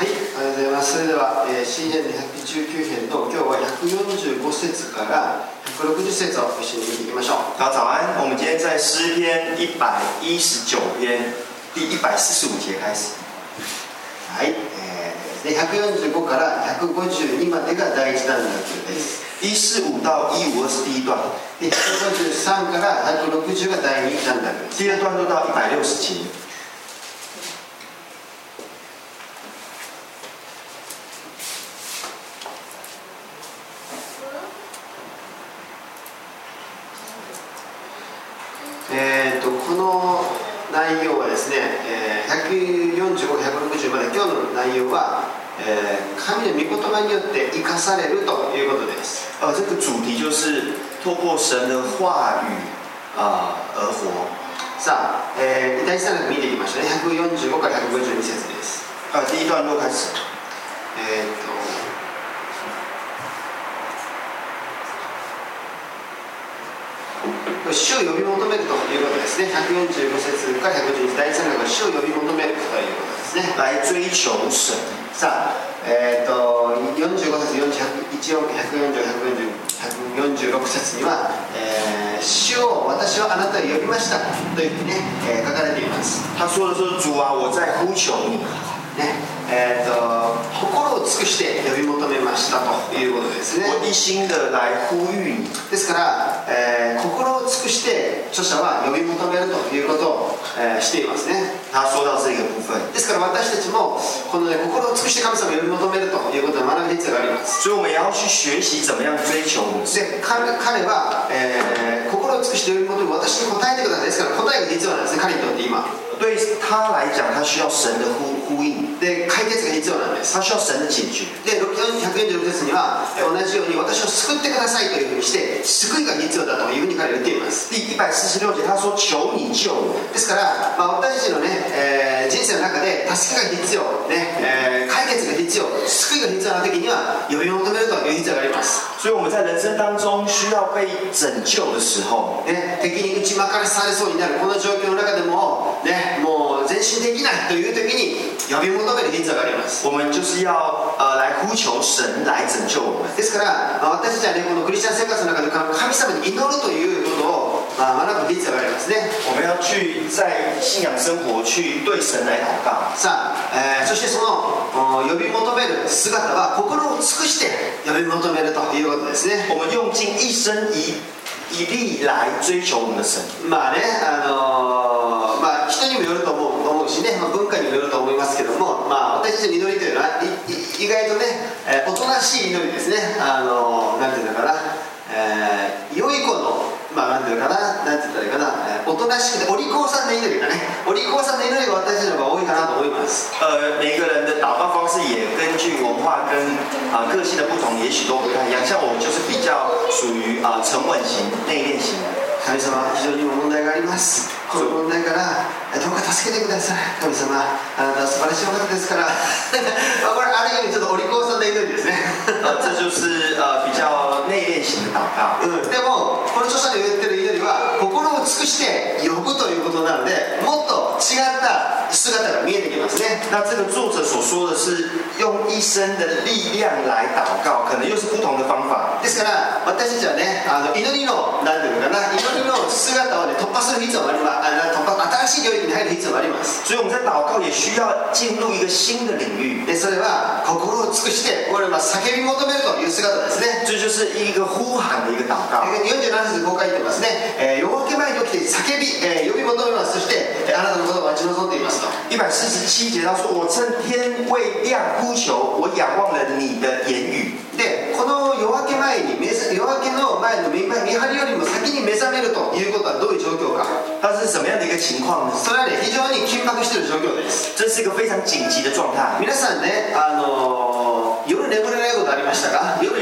はい、ありがとうございます。それでは、えー、詩編119編の今日は145節から160節を一緒に見ていきましょう。大家早安，我们今天在诗篇一百一十九篇第一百四十五节开始。はい、えー、で145から152までが第一段落です。一四五到一五二是第一段，で153から160が第二段落です。第二段就到一百六十节。えー、とこの内容はですね、えー、145、160まで今日の内容は、えー神の御言葉によって生かされるということです。呃，这个主题就是透过神的话语啊、而活。さあ、えー、第一段落見ていきましょうね。145から152節です。呃，第一段落开始。えー、と主を呼び求めるということですね。145節から152節第一段落は主を呼び求めるということですね。来追求神。さあ、えー、と45節41 140、140、146節には、えー主を私はあなたを呼びましたというふうにね、えー書かれています。他说的是：“主啊，我在呼求你。ねえー、と心を尽くして呼び求めましたということですね。我一心的来呼吁你。ですから、えー心を尽くして著者は呼び求めるということを、えーしていますね。”他说到这个部分，ですから私たちもこの、ね、心を尽くして神様を呼び求めるということを学ぶ必要があります。所以我们也要去学习怎么样追求。で彼彼は、えー心を尽くして呼び求め私に答えてくださいですから答えが必要なんですね彼にとって今对他来讲，他需要神的呼呼应，で解決が必要なんです他需要神的解决。で146節にはえー同じように私を救ってくださいというふうにして救いが必要だというふうに彼は言っています第他说：“求你救我。ですから、まあ、私たちのね、えー人生の中で助けが必要、ねえー解決が必要救いが必要な時には呼び求めるという必要があります」所以我们在人生当中需要被拯救的时候，ね、敵に打ち負かされそうになるこの状況の中でも、ね、もう前進できないという時に呼び求める必要があります我们就是要呃来呼求神来拯救我们。ですから、まあ私たちはねこのクリスチャン生活の中で神様に祈るということを、まあ、学ぶ必要がありますね我们要去在信仰生活去对神来祷告。さあ、えーそしてそのお呼び求める姿は心を尽くして呼び求めるということですね我们用尽一生一一力来追求我们的神。まあね、あのーまあ人にもよると思う思うしね、まあ、文化にもよると思いますけども、まあ、私たちの祈りというのはいい意外とね、えーおとなしい祈りですね、あのーなんていうのかな、えーまあ、なんていうのかな、なんて言ったらいいかな、えーおとなしくて、お利口さんの祈りがね、お利口さんの祈りが私たちの方が多いかなと思います。呃，每个人的祷告方式也根据文化跟啊、个性的不同，也许都不太一样。像我就是比较属于啊、沉稳型、内敛型的。神様非常にも問題があります。この問題からえどうか助けてください。神様あなたは素晴らしいお方ですから。まあこれある意味ちょっとお利口さんの祈りですね。呃，这就是呃比较内敛型的祷告。うん、でもこの著者の言ってる祈りは心を尽くして呼ぶということなのでもっと違った姿が見えてきますね。那这个作者所说的是用一生的力量来祷告，可能又是不同的方法。ですから、私じゃね、あの祈のなんていうかな、祈の姿を突破する必要があります。あの突破新しい領域に入る必要あります。所以我们在祷告也需要进入一个新的领域。は心を尽くして、我れは叫び求めるという姿ですね。这就是一個呼喊的一个祷告。四十七節公開でますね。え、夜明け前起きて叫び、え、呼び求める。そしてあなたのこと待ち望んでいます。一百四十七節他说：“我趁天未亮。”求，我仰望了你的言语。でこの夜明け前に夜明けの前の見見張りよりも先に目覚めるということはどういう状況か”它是什么样的一个情况呢？それはね非常に緊迫している状況です这是一个非常紧急的状态。皆さんね、あのー夜眠れないことありましたか？夜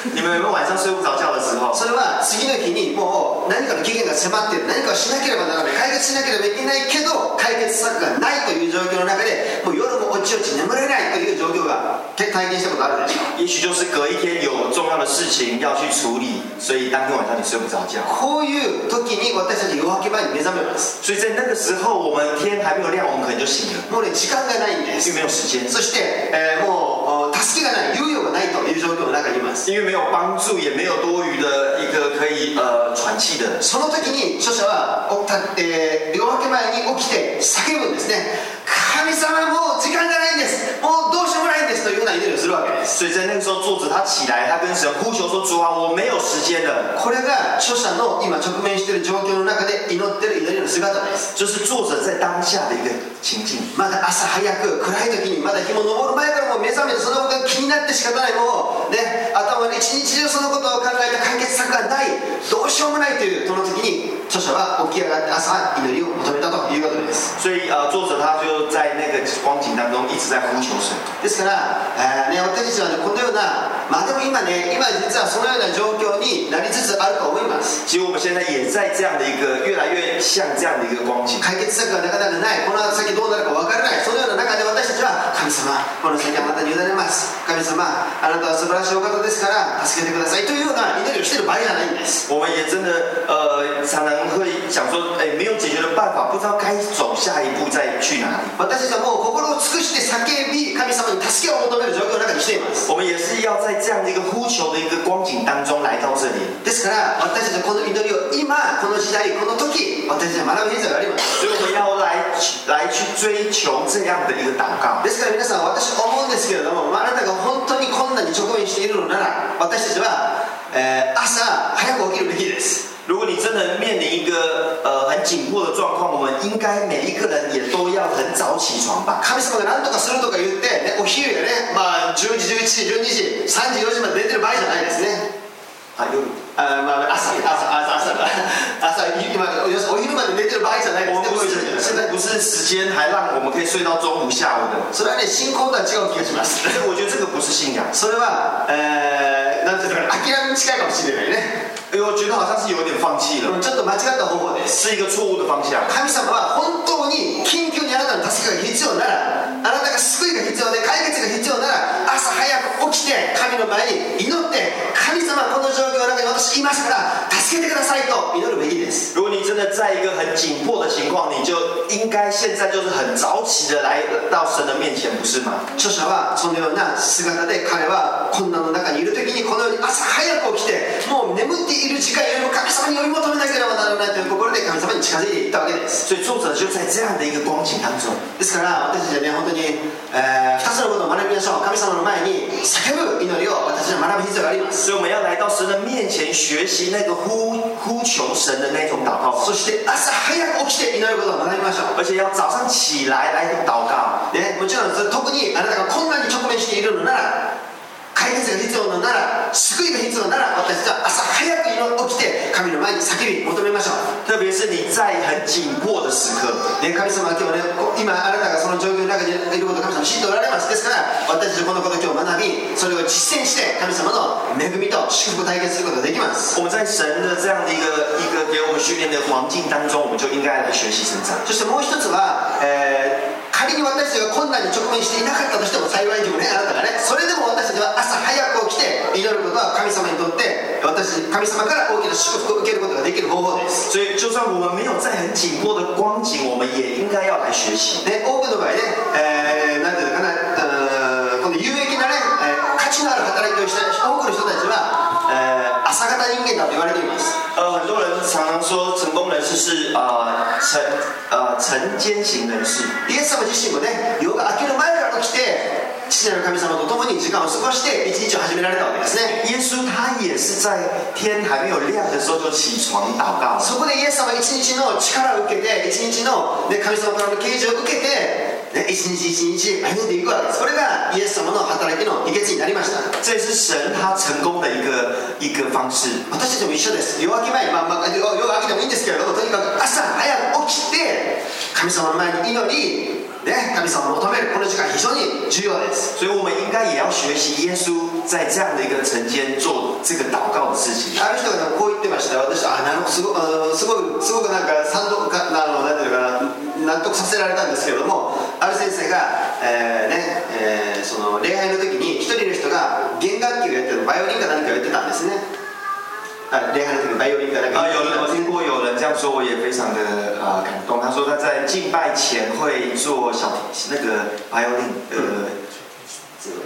你们有没有晚上睡不着觉的时候？それは次の日にもう何かの期限が迫っている。何かをしなければならない。解決しなければいけない。けど解決策がないという状況の中でもう夜も落ちちよち眠れないという状況が体験したことあるでしょう。也许就是隔一天有重要的事情要去处理，所以当天晚上你睡不着觉。こういう時に私たち夜明け前に目覚めます。所以在那个时候，我们天还没有亮，我们可能就醒了，もうね時間がないんです。因为没有时间，そして、えーもうお助けがない猶予がないという状況の中にいます因为没有帮助，也没有多余的一个可以呃喘气的。その時に著者は、おたえー夜明け前に起きて叫ぶんですね神様もう時間がないんです。もうどうしようもないんですというような祈りをするわけです。所以在那个时候，作者他起来，他跟神呼求说：“主啊，我没有时间了。これが著者の今直面している状況の中で祈っている祈りの姿です”这是作者在当下的一个情境。まだ朝早く暗い時にまだ日も昇る前からもう目覚めてそのことが気になって仕方ない。もうね頭に一日中そのことを考えて解決策がない。どうしようもないというその時に著者は起き上がって朝祈りを求めたということです。所以呃，作者他就在那个光景当中一直在呼求神。ですから、えーね、私たちは、ね、このようなまあでも今ね今実はそのような状況になりつつあると思います其实我们现在也在这样的一个越来越像这样的一个光景。解決策がなかなかないこの先どうなるか分からないそのような中で私たちは神様この先はまたに委ねます神様あなたは素晴らしいお方ですから助けてくださいというような祈りをしている場合じゃないんです我们也真的呃，常常会想说，哎，没有解决的办法，不知道该走下一步再去哪里。私たちはもう心を尽くして叫び神様に助けを求める状況の中にしています我们也是要在这样的一个呼求的一个光景当中来到这里，ですから私たちはこの祈りを今この時代この時私たちは学ぶ必要があります所以我们要来来去追求这样的一个祷告。ですから皆さん私思うんですけれども、まあ、あなたが本当に困難に直面しているのなら私たちは、えー朝早く起きるべきです如果你真的面临一个呃很紧迫的状况，我们应该每一个人也都要很早起床吧。神様が何とかするとか言って、ね、お昼やね、まあ、10時11時12時3時4時まで寝てる場合じゃないですね啊，有あまあ朝朝朝朝朝今お昼まで寝てる場合じゃないですね现在不是时间还让我们可以睡到中午下午的，それはね信仰とは違う気がします我觉得这个不是信仰，それは、えー、なんていうのかな諦めに近いかもしれないね我觉得好像是有点放弃了，ちょっと間違った方法です是一个错误的方向。神様は本当に緊急にあなたの助けが必要ならあなたが救いが必要で解決が必要ならきて神の前に祈って神様この状況の中に私いますから助けてくださいと祈るべきです。如果你真的在一个很紧迫的情况，你就应该现在就是很早起的来到神的面前，不是吗？著者はそのような姿で彼は困難の中にいる時にこのように朝早く起きてもう眠っている時間よりも神様に呼び求めなければならないという心で神様に近づいていったわけです所以作者就在这样的一个光景当中，ですから私たちはね本当に、え2つのことを学びましょう。神様の前に叫ぶ祈りを私は学ぶ必要があります所以我们要来到神的面前，学习那个呼呼求神的那种祷告そして朝早く起きて祈ることを学びましょう而且要早上起来来祷告。ね、もちろん特にあなたが困難に直面しているのなら解決が必要なのなら救いが必要なら私たちは朝早く起きて神の前に叫び求めましょう特别是你在很紧迫的時刻，ね、神様は今日ね今あなたがその状況の中にいることを神様知っておられますですから私たちはこのことを今日学びそれを実践して神様の恵みと祝福を体験することができます我们在神的这样的一个一个给我们训练的环境当中，我们就应该来学习成长。そしてもう一つは、えー仮に私たちが困難に直面していなかったとしても幸いにもねあなたがねそれでも私たちは朝早く起きて祈ることは神様にとって私神様から大きな祝福を受けることができる方法です所以，就算我们没有在很紧迫的光景，我们也应该要来学习。で多くの場合ね、えーなんていうのかなうーんこの有益なね、えー価値のある働きをした多くの人たちは、えー朝方人間だと言われています呃，很多人常常说成功人士是呃晨呃晨间型人士，イエス様自身もね夜が明ける前から起きて父なる神様と共に時間を過ごして一日を始められたわけですね耶稣他也是在天还没有亮的时候就起床祷告。そこでイエス様は一日の力を受けて一日の、ね、神様からの啓示を受けて、ね、一日一日歩んでいくわけ。ですこれがイエス様の働きの秘訣になりました。这也是神他成功的一个一个方式。私たちも一緒です。夜明け前に、まあまあ、夜夜明けでもいいんですけれどもとにかく朝早く起きて神様の前に祈り、ね、神様を求める。この時間非常に重要です。所以我们应该也要学习耶稣在这样的一个晨间做这个祷告的事情。ある人がこう言ってました。よ私あなるほどすごあのすごいすごくなんか賛同かあのなんていうのかな納得させられたんですけれどもある先生が、えーね、その礼拝の時に一人の人が弦楽器をやってるバイオリンか何かをやってたんですね。あ礼拝の時にバイオリンか何か。啊，有人我やってたんです听过有人这样说，我也非常的呃感动。他说他在敬拜前会做小提那个 violin，呃，这个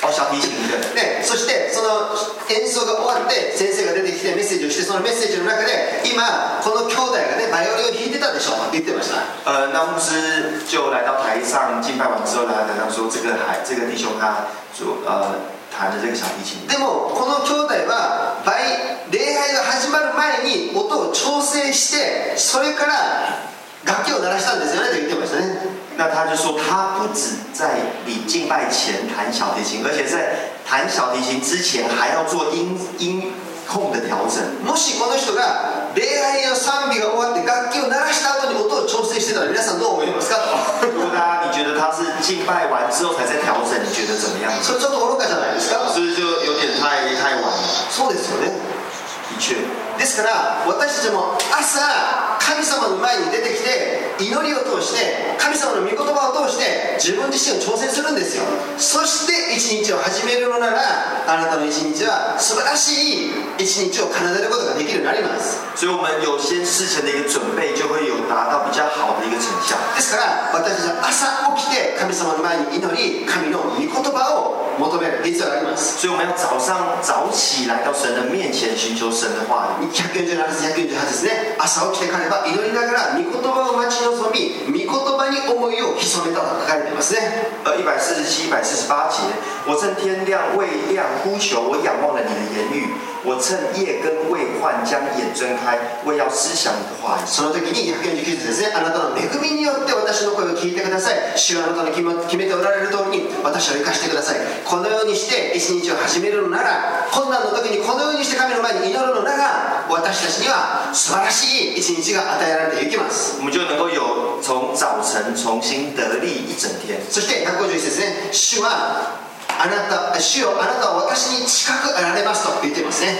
中文哦小提琴的。でそしてその演奏が終わって先生が出てきてメッセージをしてそのメッセージの中で今この兄弟がねバイオリンを弾いてたでしょ？って言ってました呃，那牧师就来到台上敬拜完之后，来台上说这个孩这个弟兄他所呃弹的这个小提琴。でもこの兄弟はバイ礼拝が始まる前に音を調整してそれから楽器を鳴らしたんですよねと言ってましたね那他就说，他不止在礼敬拜前弹小提琴，而且在弹小提琴之前还要做音音控的调整。もしこの人が礼拝の賛美が終わって楽器を鳴らした後に音を調整してたら皆さんどう思いますかと如果大家你觉得他是敬拜完之后才在调整，你觉得怎么样？それちょっと愚かじゃないですか是不是就有点太太晚了？そうですよね的确， ですから私たちも朝神様の前に出てきて祈りを通して神様の御言葉を通して自分自身を挑戦するんですよそして一日を始めるのならあなたの一日は素晴らしい一日を奏でることができるようになります所以我们有先事前的一个准备，就会有达到比较好的一个成效。ですから私たちは朝起きて神様の前に祈り神の御言葉を求める必要があります所以我们要早上早起来到神的面前，寻求神的话语。147節148ですね。朝起きて彼は祈りながら御言葉を待ち望み御言葉に思いを潜めたと書かれていますね。呃，一百四十七、一百四十八节，我正天亮未亮呼求，我仰望了你的言语，我趁夜更未换将眼睁开，为要思想你的话语。その時に149節ですねあなたの恵みによって私の声を聞いてください主はあなたの決めておられる通りに私を生かしてくださいこのようにして一日を始めるのなら困難の時にこのようにして神の前に祈るのなら私たちには素晴らしい一日が与えられていきます我们就能够有从早晨重新得力一整天。そして151節ね主はあなた主よあなたは私に近くあられますと言ってますね。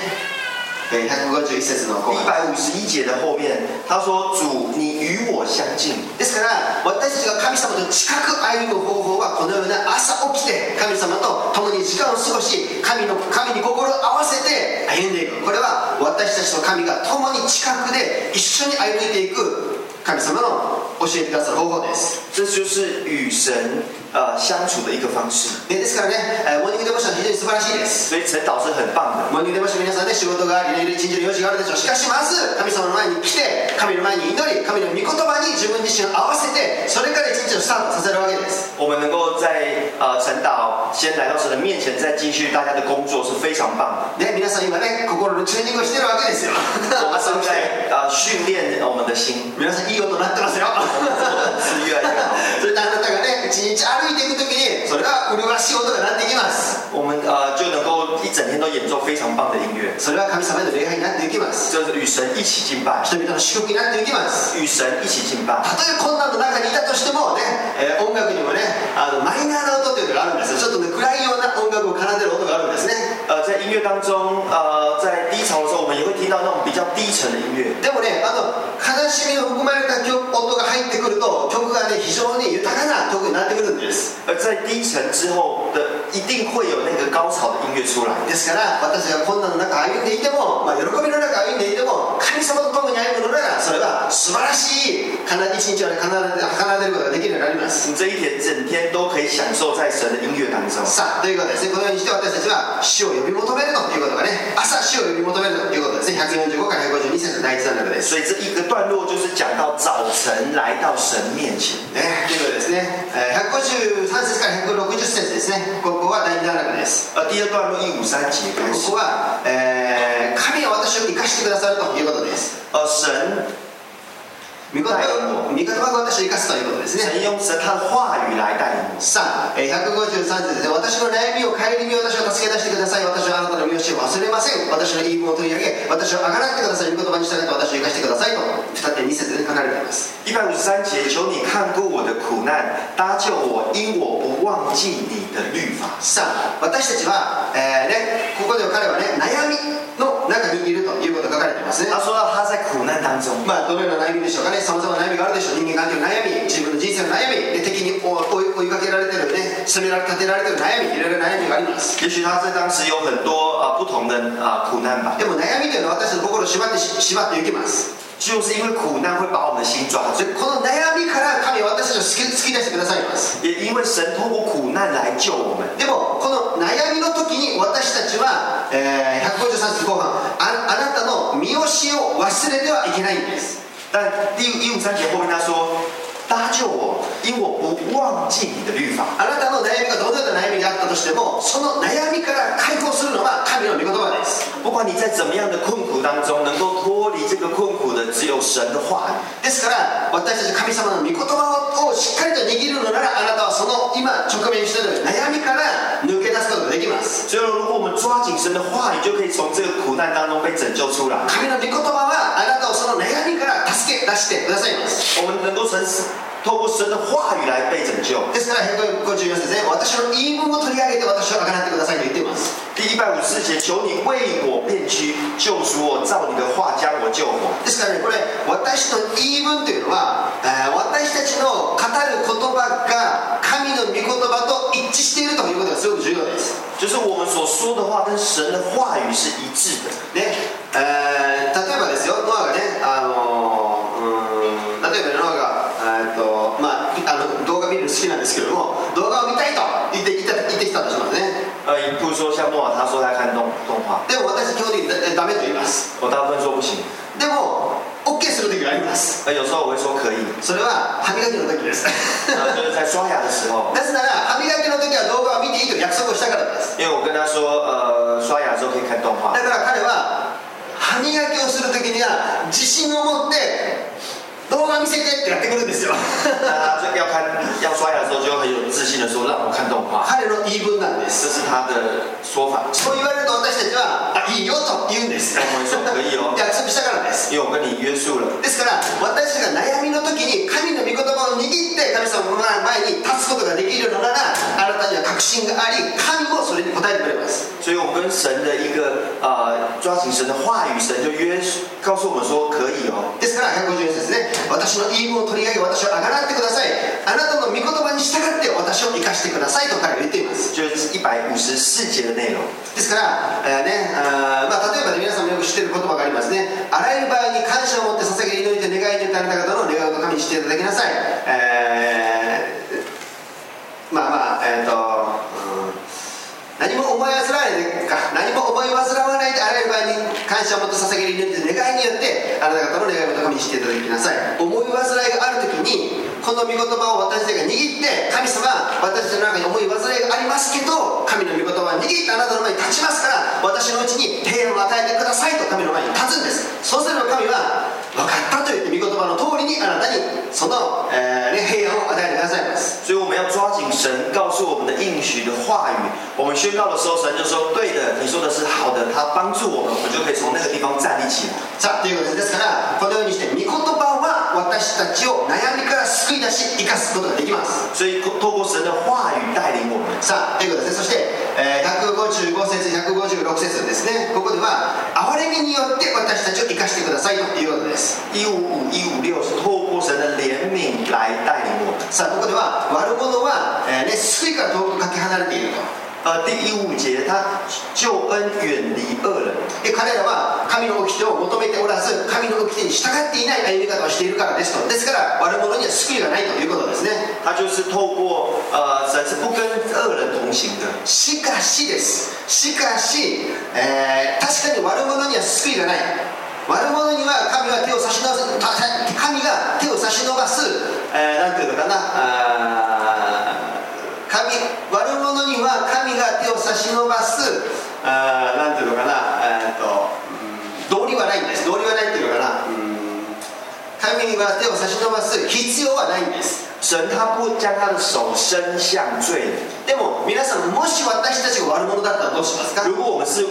151節の後一半百五十一节的后面，他说：“主，你与我相近。ですから私たちが神様と近く歩む方法はこのような朝起きて神様と共に時間を過ごし神の神に心を合わせて歩んでいく。これは私たちと神が共に近くで一緒に歩いていく神様の教えてくださる方法です。这就是与神呃相处的一个方式。でですからね、えーモーニングデボーション非常に素晴らしいです所以晨祷是很棒的。モーニングデボーション皆さんね仕事がありね一日の用事があるでしょうしかしまず神様の前に来て神の前に祈り神の御言葉に自分自身を合わせてそれから一日をスタートさせるわけです我们能够在呃晨祷先来到神的面前，再继续大家的工作是非常棒的。ね、皆さん今ね心のチューニングをしてるわけですよ我们正在呃训练我们的心，皆さんいい音鳴ってますよ是 越来越好。それであなたがね一日歩いていく時にそれが麗しい音が鳴っていきます。我们呃就能够一整天都演奏非常棒的音乐，それは神様への礼拝になっていきます。就是与神一起敬拜，人々の祝福になっていきます。与神一起敬拜。たとえ困難の中にいたとしてもね、えー音楽にもねあのマイナーな音というのがあるんです。よちょっとね暗いような音楽を奏でる音があるんですね。呃，在音乐当中，呃，在低潮的时候，我们也会听到那种比较低沉的音乐。でもねあの悲しみを含まれた曲音が入ってくると曲がね非常に豊かな曲になってくるんです而在低沉之后的，一定会有那个高潮的音乐出来。ですから私が困難の中歩んでいても、まあ、喜びの中歩んでいても神様と共に歩むのならそれは素晴らしい一日を奏でることができるようになります你这一天整天都可以享受在神的音乐当中。さあということでですねこのようにして私たちは死を呼び求めるということがね朝死を呼び求めるということですね145から152節第一段落です所以这一个段落就是讲到早晨来到神面前。ね、ということでですね、えー153節から160節ですね。ここは第二段落です。ここ。は、えー神は私を生かしてくださるということです御言葉を御言葉が私を生かすということですね。神用神他的话语来带领我。さあ、えー153節で私の悩みを顧み私を助け出してください。私はあなたの見教えを忘れません。私の言い分を取り上げ私をあがらってください御言葉に従って私を生かしてください。と2.2節で書かれています。一百五十三节，求你看顾我的苦难，搭救我，因我不忘记你的律法。さあ私たちは、えーね、ここでは彼はね悩みの中にいるということが書かれていますね。他说到他在苦難当中，まあどのような悩みでしょうかねさまざまな悩みがあるでしょう。人間関係の悩み自分の人生の悩み。で敵に追いかけられてるね責められ立てられている悩みいろいろ悩みがあります。也许他在当时有很多呃不同的啊、苦难吧，でも悩みというのは私の心を縛ってし縛っていきます。就是因为苦难会把我们的心抓住。で。この悩みから神は私たちを救い救い出してくださいます。也因为神透过苦难来救我们，でもこの悩みの時に私たちは、えー153節後半ああなたの見教えを忘れてはいけないんです但第一五三节后面他说：“搭救我，因我不忘记你的律法。あなたの悩みがどのような悩みがあったとしてもその悩みから解放するのは神の御言葉です不管你在怎么样的困苦当中，能够脱离这个困苦的，只有神的话语。ですから私たち神様の御言葉をしっかりと握るのならあなたはその今直面している悩みから抜け出すことができます所以，如果我们抓紧神的话语，就可以从这个苦難当中被拯救出来。神の御言葉はあなたをその悩みから助け出してくださいます我们能够神透过神的话语来被拯救。ですから154節で私の言い分を取り上げて私をあがなってくださいと言っています第一百五十四节，求你为我变屈，救赎我，照你的话将我救活。ですからねこれ私の言い分というのは、えー私たちの語る言葉が神の御言葉と一致しているということがすごく重要です就是我们所说的话跟神的话语是一致的。ねえー例えばですよノアがねあのーうーん例えばノアがえーっとまああの動画見るの好きなんですけども動画を見たいと言って言って言ってきたとしますね呃，比如说像诺瓦，他说他看动动画，でも私基本的にだダメと言います。我大部分说不行。でも OK する時があります。呃，有时候我会。说可以，それは歯磨きの時です。呃，就是在刷牙的时候，なぜなら歯磨きの時は動画を見ていいと約束をしたからです。因为我跟他说，呃，刷牙之后可以看动画。だ。から彼は歯磨きをする時には自信を持って動画見せてってやってくるんですよ要看要刷牙的时候，就很有自信的说让我看动画，彼の言い分なんで这す是他的说法。そう言われると私たちはあいいよと言うんです我会说可以哦，約束したからです因为我跟你约束了。ですから私たちが悩みの時に神の御言葉を握って神様の前に立つことができるのならあなたには確信があり神もそれに応えてくれます所以我们跟神的一个呃抓紧神的话语，神就约束告诉我们说可以哦。ですから154節ね私の言い分を取り上げ私をあがらってください。あなたの御言葉に従って私を生かしてくださいと彼は言っています。ですから、えーねあーまあ、例えば、ね、皆さんもよく知っている言葉がありますね。あらゆる場合に感謝を持って捧げる祈りと願いによってあなた方の願いを神にしていただきなさい、えーまあまあえっ、と、うん何も思い煩わないでか。何も思い煩わないであらゆる場合に感謝を持って捧げる祈りと願いによってあなた方の願いを神にしていただきなさい。思い煩いがある時にこの御言葉を私たちが握って神様私たちの中に思い煩いがありますけど神の御言葉を握ってあなたの前に立ちますから私のうちに平安を与えてくださいと神の前に立つんです。そうすれば神は分かったと言って御言葉の通りにあなたにその、えーね、平安を与えてくださいます所以我们要抓紧神告诉我们的应许的话语。我们宣告的时候，神就说：“对的，你说的是好的。”他帮助我们，我们就可以从那个地方站立起来。さあということですからこのようにして御言葉は私たちを悩みから救い出し生かすことができます所以透过神的话语带领我们。さあということですねそして、えー155節156節ですねここでは憐れみによって私たちを生かしてくださいということです一五五一五六是透过神的怜悯来带领我。さあここでは悪者は、えーね、救いから遠くかけ離れていると呃，第一五节，他救恩远离恶人，で彼らは神の掟を求めておらず神の掟に従っていない歩み方をしているからですと。ですから悪者には救いがないということですね。他就是透过呃，神是不跟恶人同行的。しかしです。しかし、え確かに悪者には救いがない。悪者には神は手を差し伸ばすた神が手を差し伸ばす、えーなんていうのかな神悪者には神が手を差し伸ばすあーなんていうのかな、えーとうん道理はないんです。道理はないっていうのかな。うん。神には手を差し伸ばす必要はないんです。神他不将他的手伸向罪人。でも皆さんもし私たちが悪者だったらどうしますか？如果我们是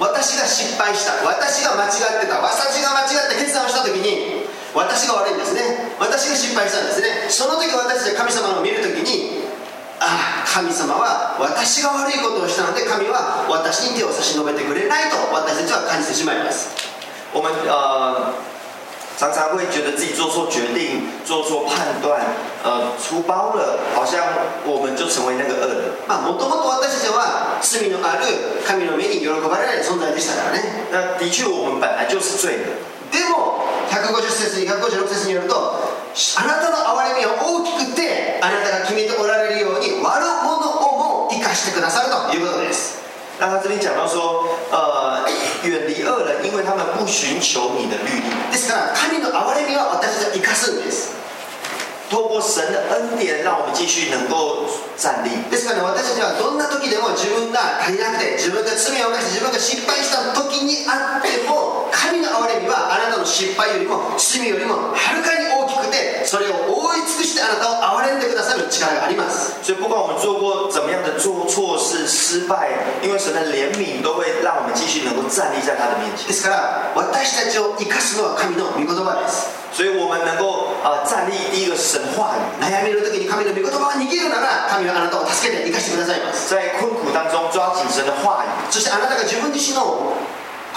私が失敗した。私が間違ってた。私が間違って決断をした時に私が悪いんですね。私が失敗したんですね。その時私たちが神様を見る時にああ神様は私が悪いことをしたので神は私に手を差し伸べてくれないと私たちは感じてしまいます。お前あ，常常会觉得自己做错决定、做错判断，呃，出包了，好像我们就成为那个恶人。まあもともと私たちは罪のある神の目に喜ばれない存在でしたからね那的确，我们本来就是罪人。でも150節156節によるとあなたの憐れみは大きくてあなたが決めておられるように悪者をも生かしてくださるということです那他这边讲到说，呃，远离恶人，因为他们不寻求你的律例。ですから神の憐れみは私たちは生かすんです透过神的恩典，让我们继续能够站立。ですからね私たちはどんな時でも自分が足りなくて自分が罪を犯して自分が失敗した時にあっても神の憐れみはあなたの失敗よりも罪よりもはるかに大きくてそれを覆い尽くしてあなたを憐れんでくださる力があります。所以，不管我们做过怎么样的做错事、失败，因为神的怜悯都会让我们继续能够站立在他的面前。で。すから私たちを生かすのは神の御言葉です。所以，我们能够呃站立第一个神话语，悩みの時に神の御言葉が逃げるなら神はあなたを助けて生かしてくださいます。在困苦当中抓紧神的话语，そしてあなたが自分自身の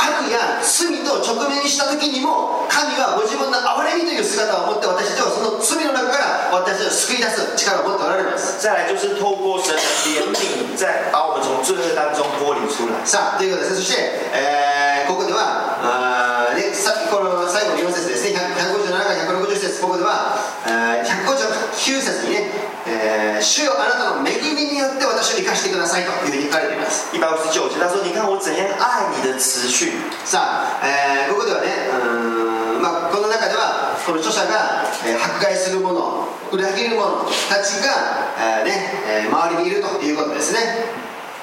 悪や罪と直面した時にも神はご自分の憐れみという姿を持って私たちをその罪の中から私たちを救い出す力を持っておられます。再来就是透过神的怜悯，再把我们从罪恶当中剥离出来。さあということです。ねそして、えーここではあー、ね、さこの最後の4節ですね。100 157から160節。ここでは、えー159節にね、えー主よあなたの恵みによって私を生かしてください」というふうに書かれています。一百五十九节，他说：“你看我怎样爱你的词序。さあ、えーここではねうーん、まあ、この中ではこの著者が、えー迫害する者裏切る者たちが、えーねえー周りにいるということですね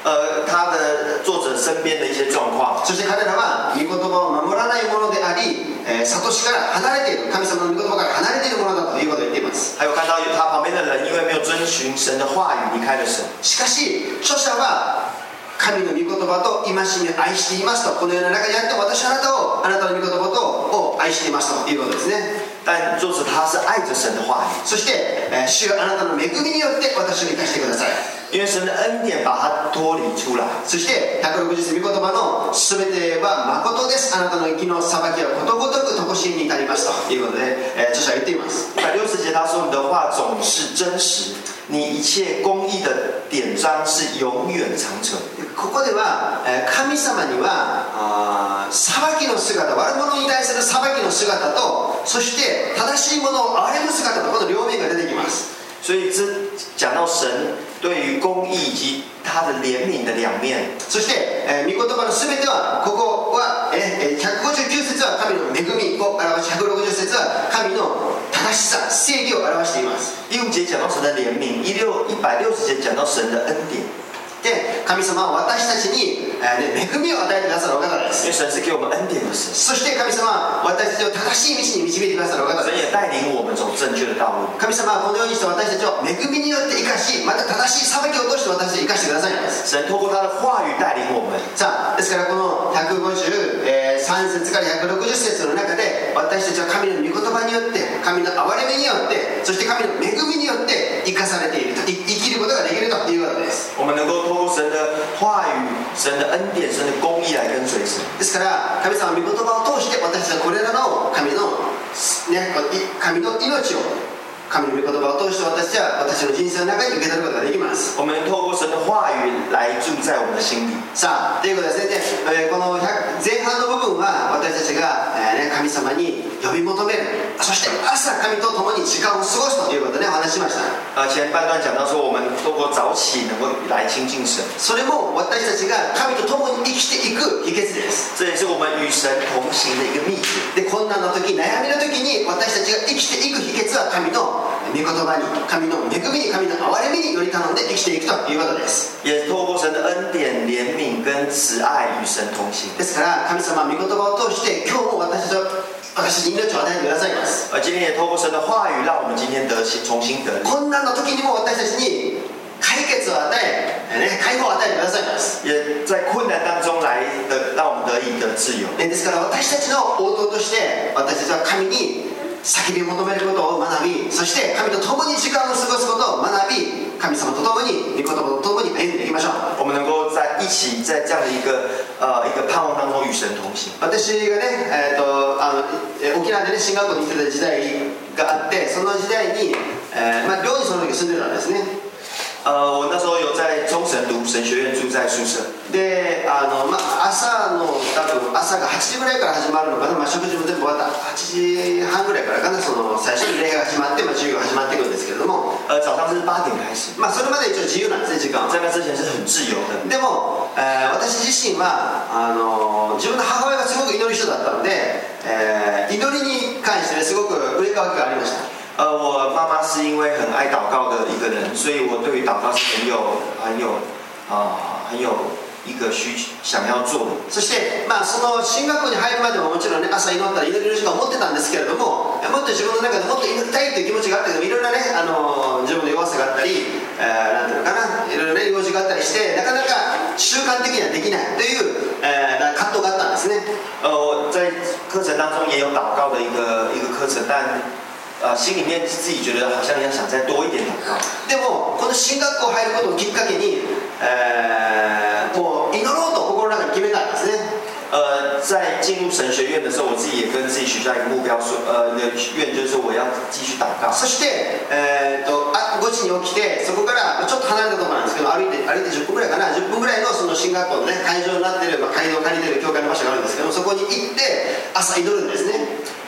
呃，他的作者身边的一些状况，そして彼らは御言葉を守らないものであり、えー、悟しから離れている神様の御言葉から離れているものだということを言っています。还有看到他旁边的人，因为没有遵循神的话语，离开了神。しかし著者は神の御言葉と戒めを愛していますとこの世の中にあっても私はあなたをあなたの御言葉とを愛していますということですね但作者他是爱着神的话语，そして、えー主よあなたの恵みによって私を生かしてください因为神的恩典把他脱離出来。そして160節御言葉の全ては誠ですあなたの生きの裁きはことごとく常しえに至りますということで、えー著者は言っています一百六十节他说：“你的话总是真实，你一切公义的典章是永远长存。”ここでは神様には裁きの姿悪者に対する裁きの姿とそして正しいものを憐れむ姿のこの両面が出てきます。所以这讲到神对于公义以及他的怜悯的两面。そして、えー御言葉の全てはここは、えー159節は神の恵みを表し160節は神の正しさ正義を表しています。第五节讲到神的怜悯，一六一百六十节讲到神的恩典，で神様は私たちに、えーね恵みを与えてくださるお方です。そして神様は私たちを正しい道に導いてくださるお方です。神様はこのようにして私たちを恵みによって生かしまた正しい裁きを通して私たちを生かしてくださいます。神透过他的话语带领我们，さあですからこの153節から160節の中で私たちは神の御言葉によって神の憐れみによってそして神の恵みによって生かされているとい生きることができるということです我们能够透过神的话语、神的恩典、神的公义来跟随神。ですから神様の御言葉を通して私たちはこれらの神の,、ね、い神の命を 神の御言葉を通して私は私の人生の中に受け取ることができます。我们透过神的话语来住在我们的心里。さあということですね。で、えーこの100前半の部分は私たちが、えーね、神様に呼び求める。そして朝神と共に時間を過ごすということでお話ししました。呃，前半段讲到说，我们透过早起能够来亲近神，それも私たちが神と共に生きていく秘訣です。这也是我们与神同行的一个秘诀。で困難の時悩みの時に私たちが生きていく秘訣は神の御言葉に神の恵みに神の憐れみにより頼んで生きていくということです也透过神的恩典、怜悯跟慈愛与神同行。ですから神様は御言葉を通して今日も私た私命を与えてくださいます而今天也透过神的话语，让我们今天得重新得力。困難の時にも私たちに解決を与え、えーね、解放を与えてくださいます也在困难当中来的，让我们得以得自由。ねですから私たちの応答として私たちは神に叫び求めることを学びそして神と共に時間を過ごすことを学び神様と共に御言葉と共に歩んでいきましょう我们能够在一起，在这样的一个呃一个盼望当中与神同行。私がね、えー、とあのえ沖縄でね進学校に行ってた時代があってその時代に、えーまあ、寮にその時住んでたんですね呃，我那时候有在中神读神学院，住在宿舍。であの、まあ、朝の多分朝が8時ぐらいから始まるのかな、まあ、食事も全部終わった。8時半ぐらいからかな。その最初に礼が始まって、まあ、授業が始まっていくんですけれども、呃，早上是八点开始，まあ、それまで一応自由なんですね時間は。在那之前是很自由的。でも、えー私自身はあの自分の母親がすごく祈る人だったので、えー祈りに関してねすごく上かわきがありました呃，我妈妈是因为很爱祷告的一个人，所以我对于祷告是很有很有啊、很有一个需想要做的。そして、まあ、その進学校に入るまでももちろんね朝祈ったら祈れる時間を持ってたんですけれどももっと自分の中でもっと祈りたいという気持ちがあったけどいろいろなねあの自分の弱さがあったり、えーなんていうのかないろいろね用事があったりしてなかなか習慣的にはできないという、えー葛藤があったんですね呃，我在课程当中也有祷告的一个一个课程，但呃心里面自己觉得好像要想再多一点祷告。でもこの進学校入ることをきっかけに、えーもう祈ろうと心の中に決めたんですね呃，在进入神学院的时候，我自己也跟自己许下一个目标，说呃的愿就是我要继续祷告。そして、えー、とあ5時に起きてそこからちょっと離れたところなんですけど歩いて歩いて10分ぐらいかな10分ぐらいのその進学校の、ね、会場になっている、まあ、街道を借りている教会の場所があるんですけどそこに行って朝祈るんですね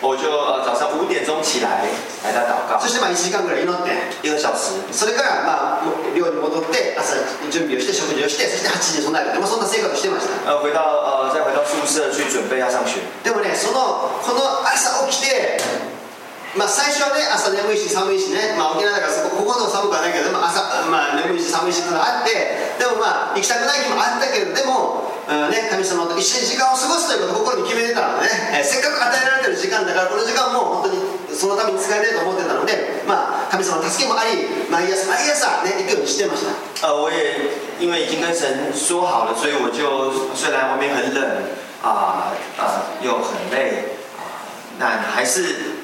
我就呃早上五点钟起来来到祷告そ，してまあ1時間ぐらい祈って一个小时。それから、まあ、寮に戻って朝準備をして食事をしてそして8時に備えるでもそんな生活をしてました呃，回到呃再回到宿舍去准备要上学。でもねそのこの朝起きてまあ最初はね朝眠いし寒いしね、まあ、沖縄だからそこここの寒くはないけど、まあ、朝、まあ、眠いし寒いしっていうのがあってでもまあ行きたくない日もあったけどでも、ね、神様と一緒に時間を過ごすということを心に決めてたのでね、えーせっかく与えられてる時間だからこの時間も本当にそのために使えないと思ってたので、まあ、神様の助けもあり毎朝毎朝、ね、行くようにしてました。呃，我也因为已经跟神说好了，所以我就虽然外面很冷啊啊、又很累啊、但还是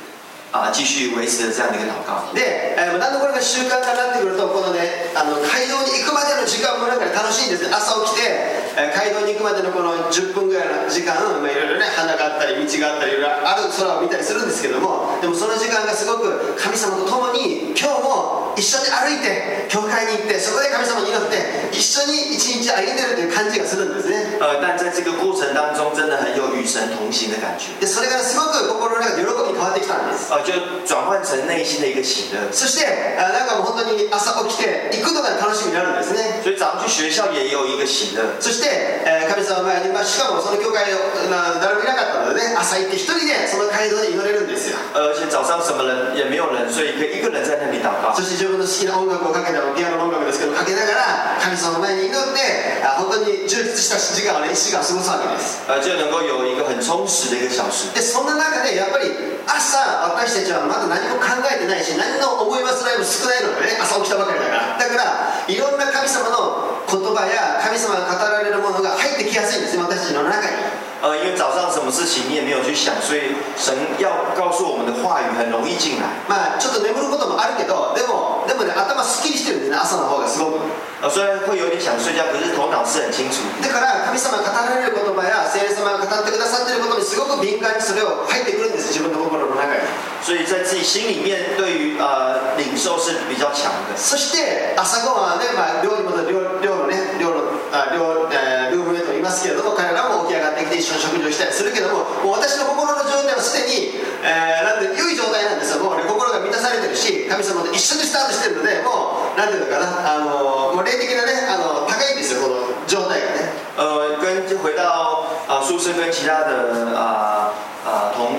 啊、继续维持着这样的一个祷告。で、えーだんだんこれが習慣化になってくるとこのねあの街道に行くまでの時間もなんか楽しいんです。ね朝起きて、えー街道に行くまでのこの10分ぐらいの時間、まあ、いろいろね花があったり道があったりいろいろある空を見たりするんですけどもでもその時間がすごく神様と共に今日も一緒に歩いて教会に行ってそこで神様に祈って一緒に一日歩んでるという感じがするんですね。呃，但在这个过程当中，真的很有与神同行的感觉，でそれがすごく心の中で喜びってきたんです呃，就转换成内心的一个喜乐。そしてあなんかもう本当に朝起きて行くのが楽しみになるんですね所以去学校也有一个喜乐。そして、えー神様の前に、まあ、しかもその教会な誰もいなかったのでね朝行って一人でその街道で祈れるんですよ呃而且早上什么人也没有人，所以可以一个人在那里祷告そ。して自分の好きな音楽をかけたピアノの音楽ですけどかけながら神様の前に祈ってあ本当に充実した時間をね1時間過ごすわけです呃，就能够有一个很充实的一个小時。でそんな中でやっぱり朝私たちはまだ何も考えてないし何の思い忘れも少ないのでね。朝起きたばかりだから。だからいろんな神様の言葉や神様が語られるものが入ってきやすいんですね私たちの中に。呃，因为早上什么事情你也没有去想，所以神要告诉我们的话语很容易进来。まあちょっと眠ることもあるけどでもでもね頭すっきりしてるんですね朝の方がすごく呃，虽然会有点想睡觉，可是头脑是很清楚。だから神様が語られる言葉や聖霊様が語ってくださっていることにすごく敏感にそれを入ってくるんです自分の心の中に所以在自己心里面对于呃领受是比较强的。そして朝ごはんはね、まあ、寮に戻る寮寮のね寮のあ寮、えールームメイトもいますけれども彼らも起きて一緒に食事をしたりするけどももう私の心の状態はすでに、えーなんて良い状態なんですよ。もう、ね、心が満たされてるし神様と一緒にスタートしてるのでもうなんていうのかなあのもう霊的なねあの高いんですよこの状態がね。呃，跟回到呃宿舍跟其他的呃呃同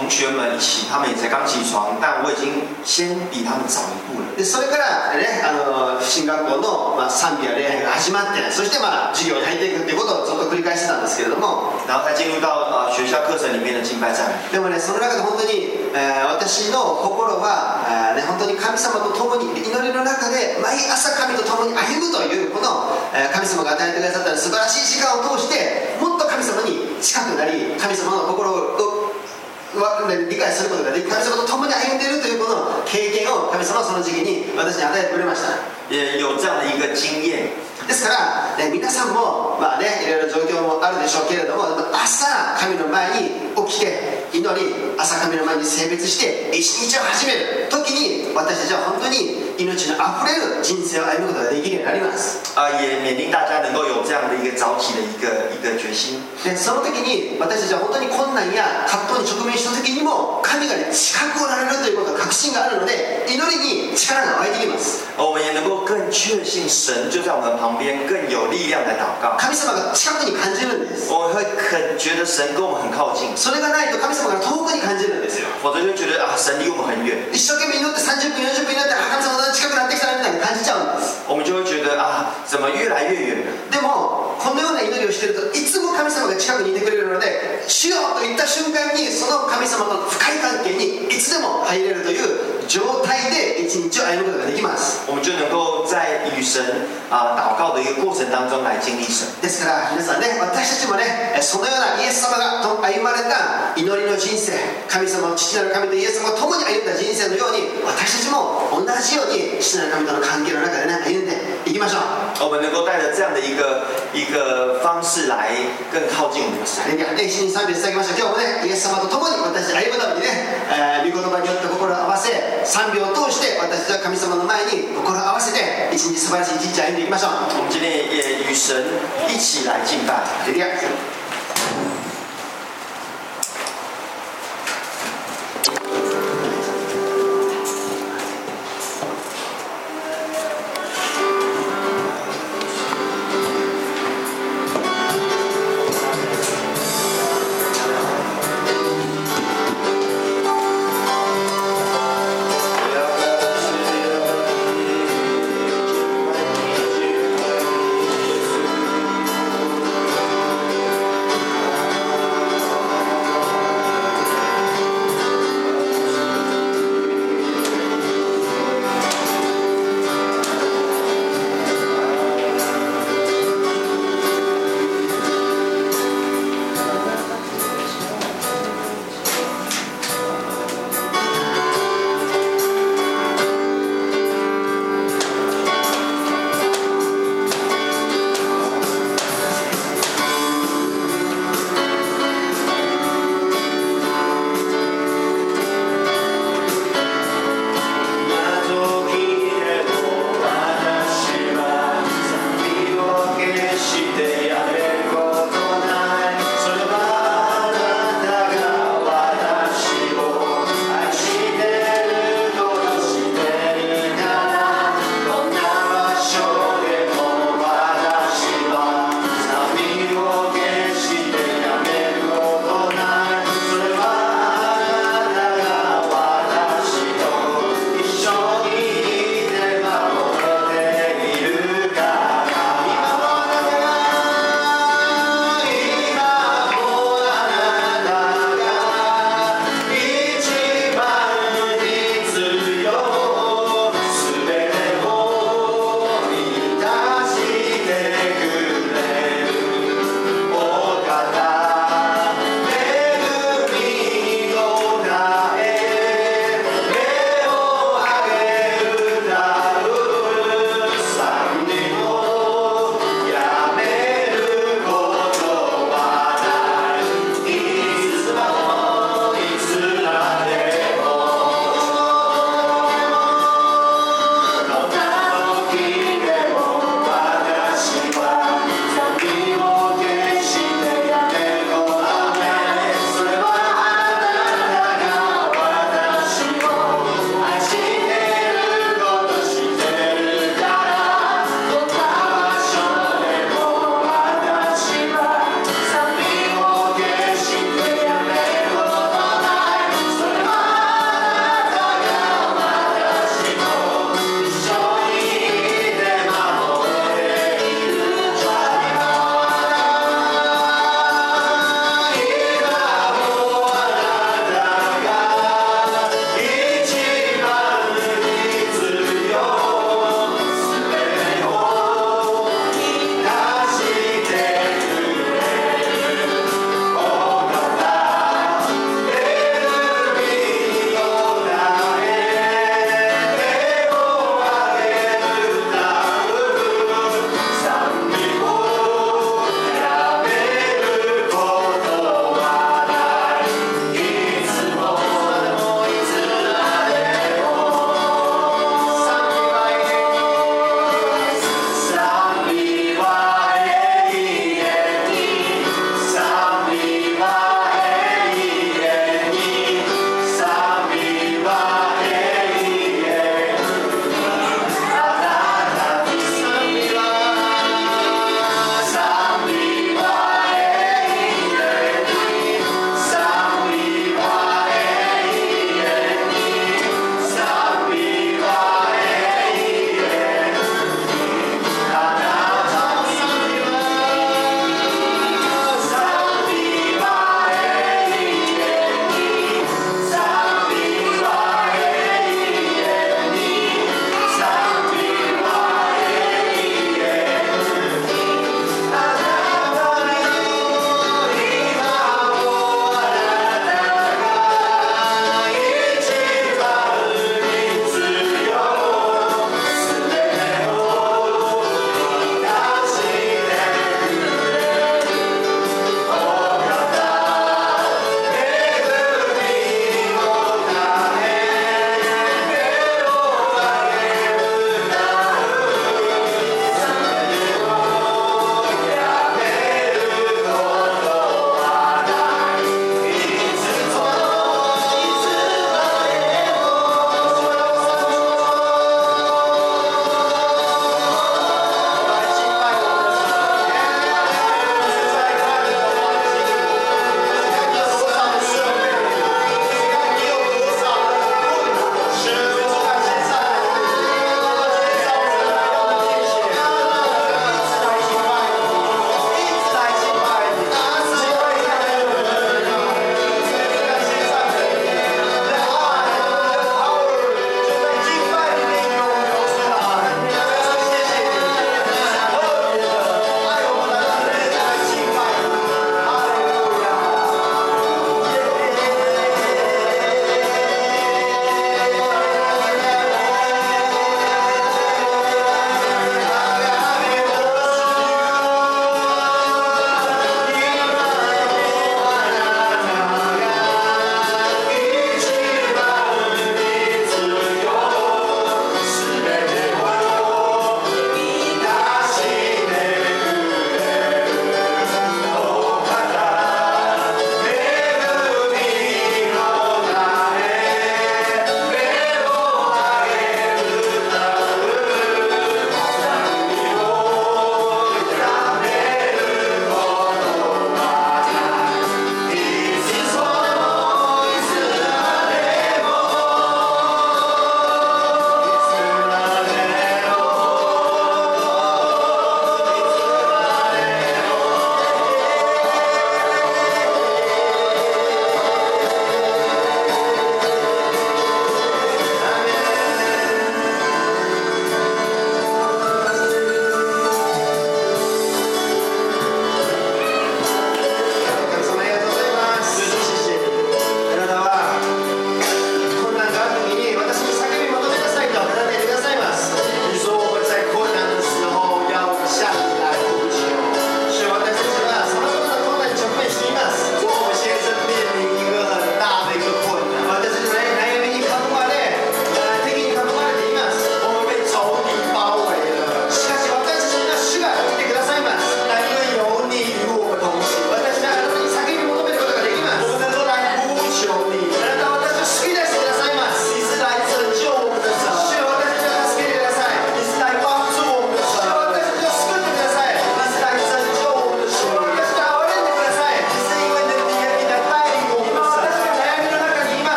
同同学们一起，他们也才刚起床，但我已经先比他们早一步了。でそれからねあの進学校の、まあ、賛美や礼拝が始まってそしてまあ授業に入っていくっていうことをずっと繰り返してたんですけれども然后再进入到呃学校课程里面的敬拜赞美。でもねその中で本当に、えー私の心は、えーね、本当に神様と共に祈りの中で毎朝神と共に歩むというこの、えー神様が与えてくださった素晴らしい時間を通してもっと神様に近くなり神様の心をわ理解することができ神様と共に歩んでいるというこの経験を神様はその時期に私に与えてくれました有这样的一个经验。ですから、ね、皆さんも、まあね、いろいろ状況もあるでしょうけれども朝神の前に起きて祈り朝神の前に性別して一日を始める時に私たちは本当に命のあふれる人生を歩むことができるようになります。啊，也勉励大家能够有这样的一个早起的一个一个决心。でその時に私たちは本当に困難や葛藤に直面した時にも神が、ね、近くおられるということ確信があるので祈りに力が湧いてきます。我们也能够更确信神就在我们旁边，更有力量的祷告。神様が近くに感じるんです。我们会很觉得神跟我们很靠近，それがないと神様が遠くに感じるんですよ。否则就觉得啊，神离我们很远，一生懸命祈って30分40分祈ってあ神様が近くなってきたみたいに感じちゃうんです我们就会觉得啊，怎么越来越远？でもこのような祈りをしているといつも神様が近くにいてくれるので「主よ」と言った瞬間にその神様との深い関係にいつでも入れるという状態で一日を歩むことができます我们就能够在与神啊祷告的一个过程当中来经历神。ですから皆さんね私たちもねそのようなイエス様がと歩まれた祈りの人生神様父なる神とイエス様が共に歩んだ人生のように私たちも同じように父なる神との関係の中でね歩んでいきましょう我们能够带着这样的一个一个方式来更靠近我们的神。一緒に賛美していただきましょう。今日もね、イエス様と共に私たち歩むためにね、えー、御言葉によって心を合わせ、賛美を通して私たちは神様の前に心を合わせて、一日素晴らしい一日を歩んでいきましょう。我们今天也与神一起来敬拜。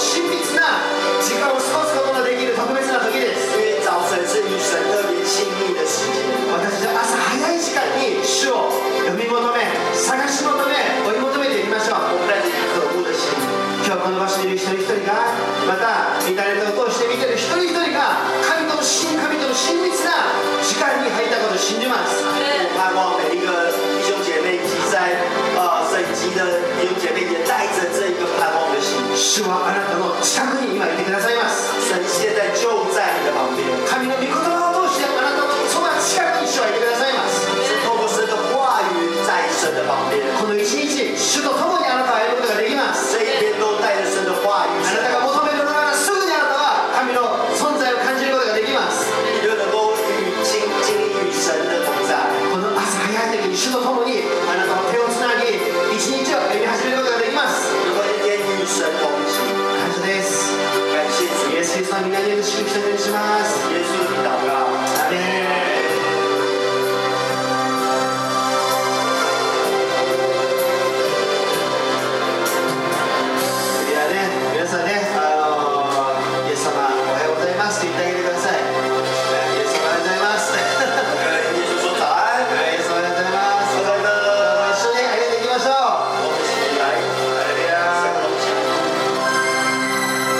She fitna. 主はあなたの近くに今いてくださいます。